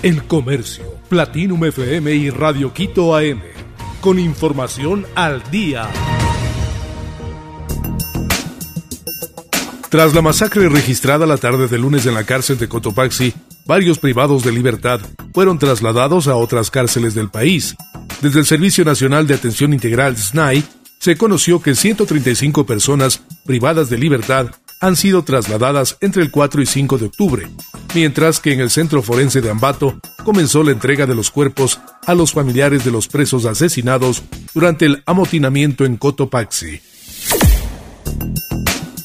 El Comercio, Platinum FM y Radio Quito AM. Con información al día. Tras la masacre registrada la tarde de lunes en la cárcel de Cotopaxi, varios privados de libertad fueron trasladados a otras cárceles del país. Desde el Servicio Nacional de Atención Integral SNAI, se conoció que 135 personas privadas de libertad han sido trasladadas entre el 4 y 5 de octubre, mientras que en el Centro Forense de Ambato comenzó la entrega de los cuerpos a los familiares de los presos asesinados durante el amotinamiento en Cotopaxi.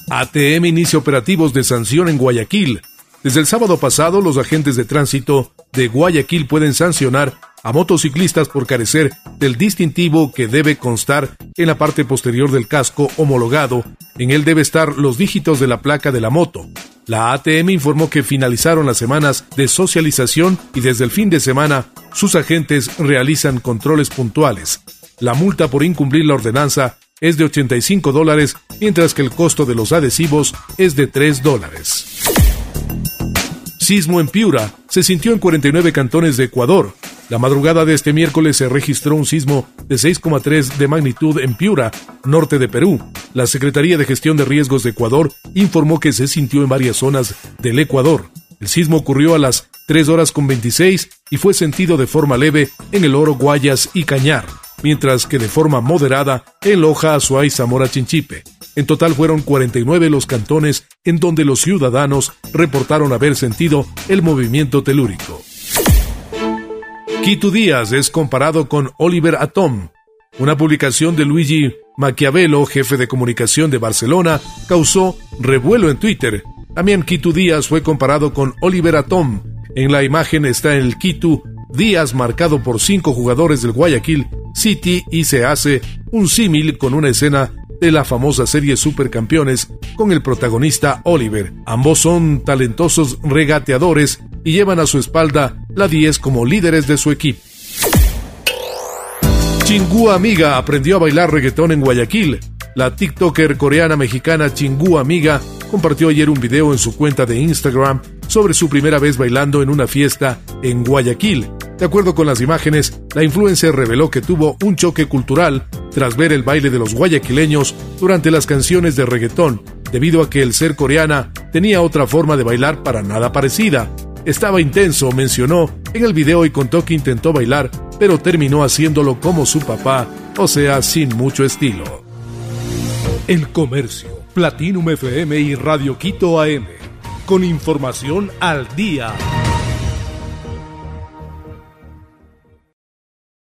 ATM inicia operativos de sanción en Guayaquil. Desde el sábado pasado, los agentes de tránsito de Guayaquil pueden sancionar a motociclistas por carecer del distintivo que debe constar en la parte posterior del casco homologado. En él debe estar los dígitos de la placa de la moto. La ATM informó que finalizaron las semanas de socialización y desde el fin de semana sus agentes realizan controles puntuales. La multa por incumplir la ordenanza es de 85 dólares, mientras que el costo de los adhesivos es de 3 dólares. Sismo en Piura se sintió en 49 cantones de Ecuador. La madrugada de este miércoles se registró un sismo de 6,3 de magnitud en Piura, norte de Perú. La Secretaría de Gestión de Riesgos de Ecuador informó que se sintió en varias zonas del Ecuador. El sismo ocurrió a las 3 horas con 26 y fue sentido de forma leve en el Oro, Guayas y Cañar mientras que de forma moderada en Loja, Azuay, Zamora, Chinchipe. En total fueron 49 los cantones en donde los ciudadanos reportaron haber sentido el movimiento telúrico. Quito Díaz es comparado con Oliver Atom. Una publicación de Luigi Maquiavelo, jefe de comunicación de Barcelona, causó revuelo en Twitter. También Quito Díaz fue comparado con Oliver Atom. En la imagen está el Quito Díaz marcado por cinco jugadores del Guayaquil City y se hace un símil con una escena de la famosa serie Supercampeones con el protagonista Oliver. Ambos son talentosos regateadores y llevan a su espalda la 10 como líderes de su equipo. Chingu Amiga aprendió a bailar reggaetón en Guayaquil. La TikToker coreana mexicana Chingu Amiga compartió ayer un video en su cuenta de Instagram sobre su primera vez bailando en una fiesta en Guayaquil. De acuerdo con las imágenes, la influencer reveló que tuvo un choque cultural tras ver el baile de los guayaquileños durante las canciones de reggaetón, debido a que el ser coreana tenía otra forma de bailar para nada parecida. Estaba intenso, mencionó en el video y contó que intentó bailar, pero terminó haciéndolo como su papá, o sea, sin mucho estilo. El Comercio, Platinum FM y Radio Quito AM, con información al día.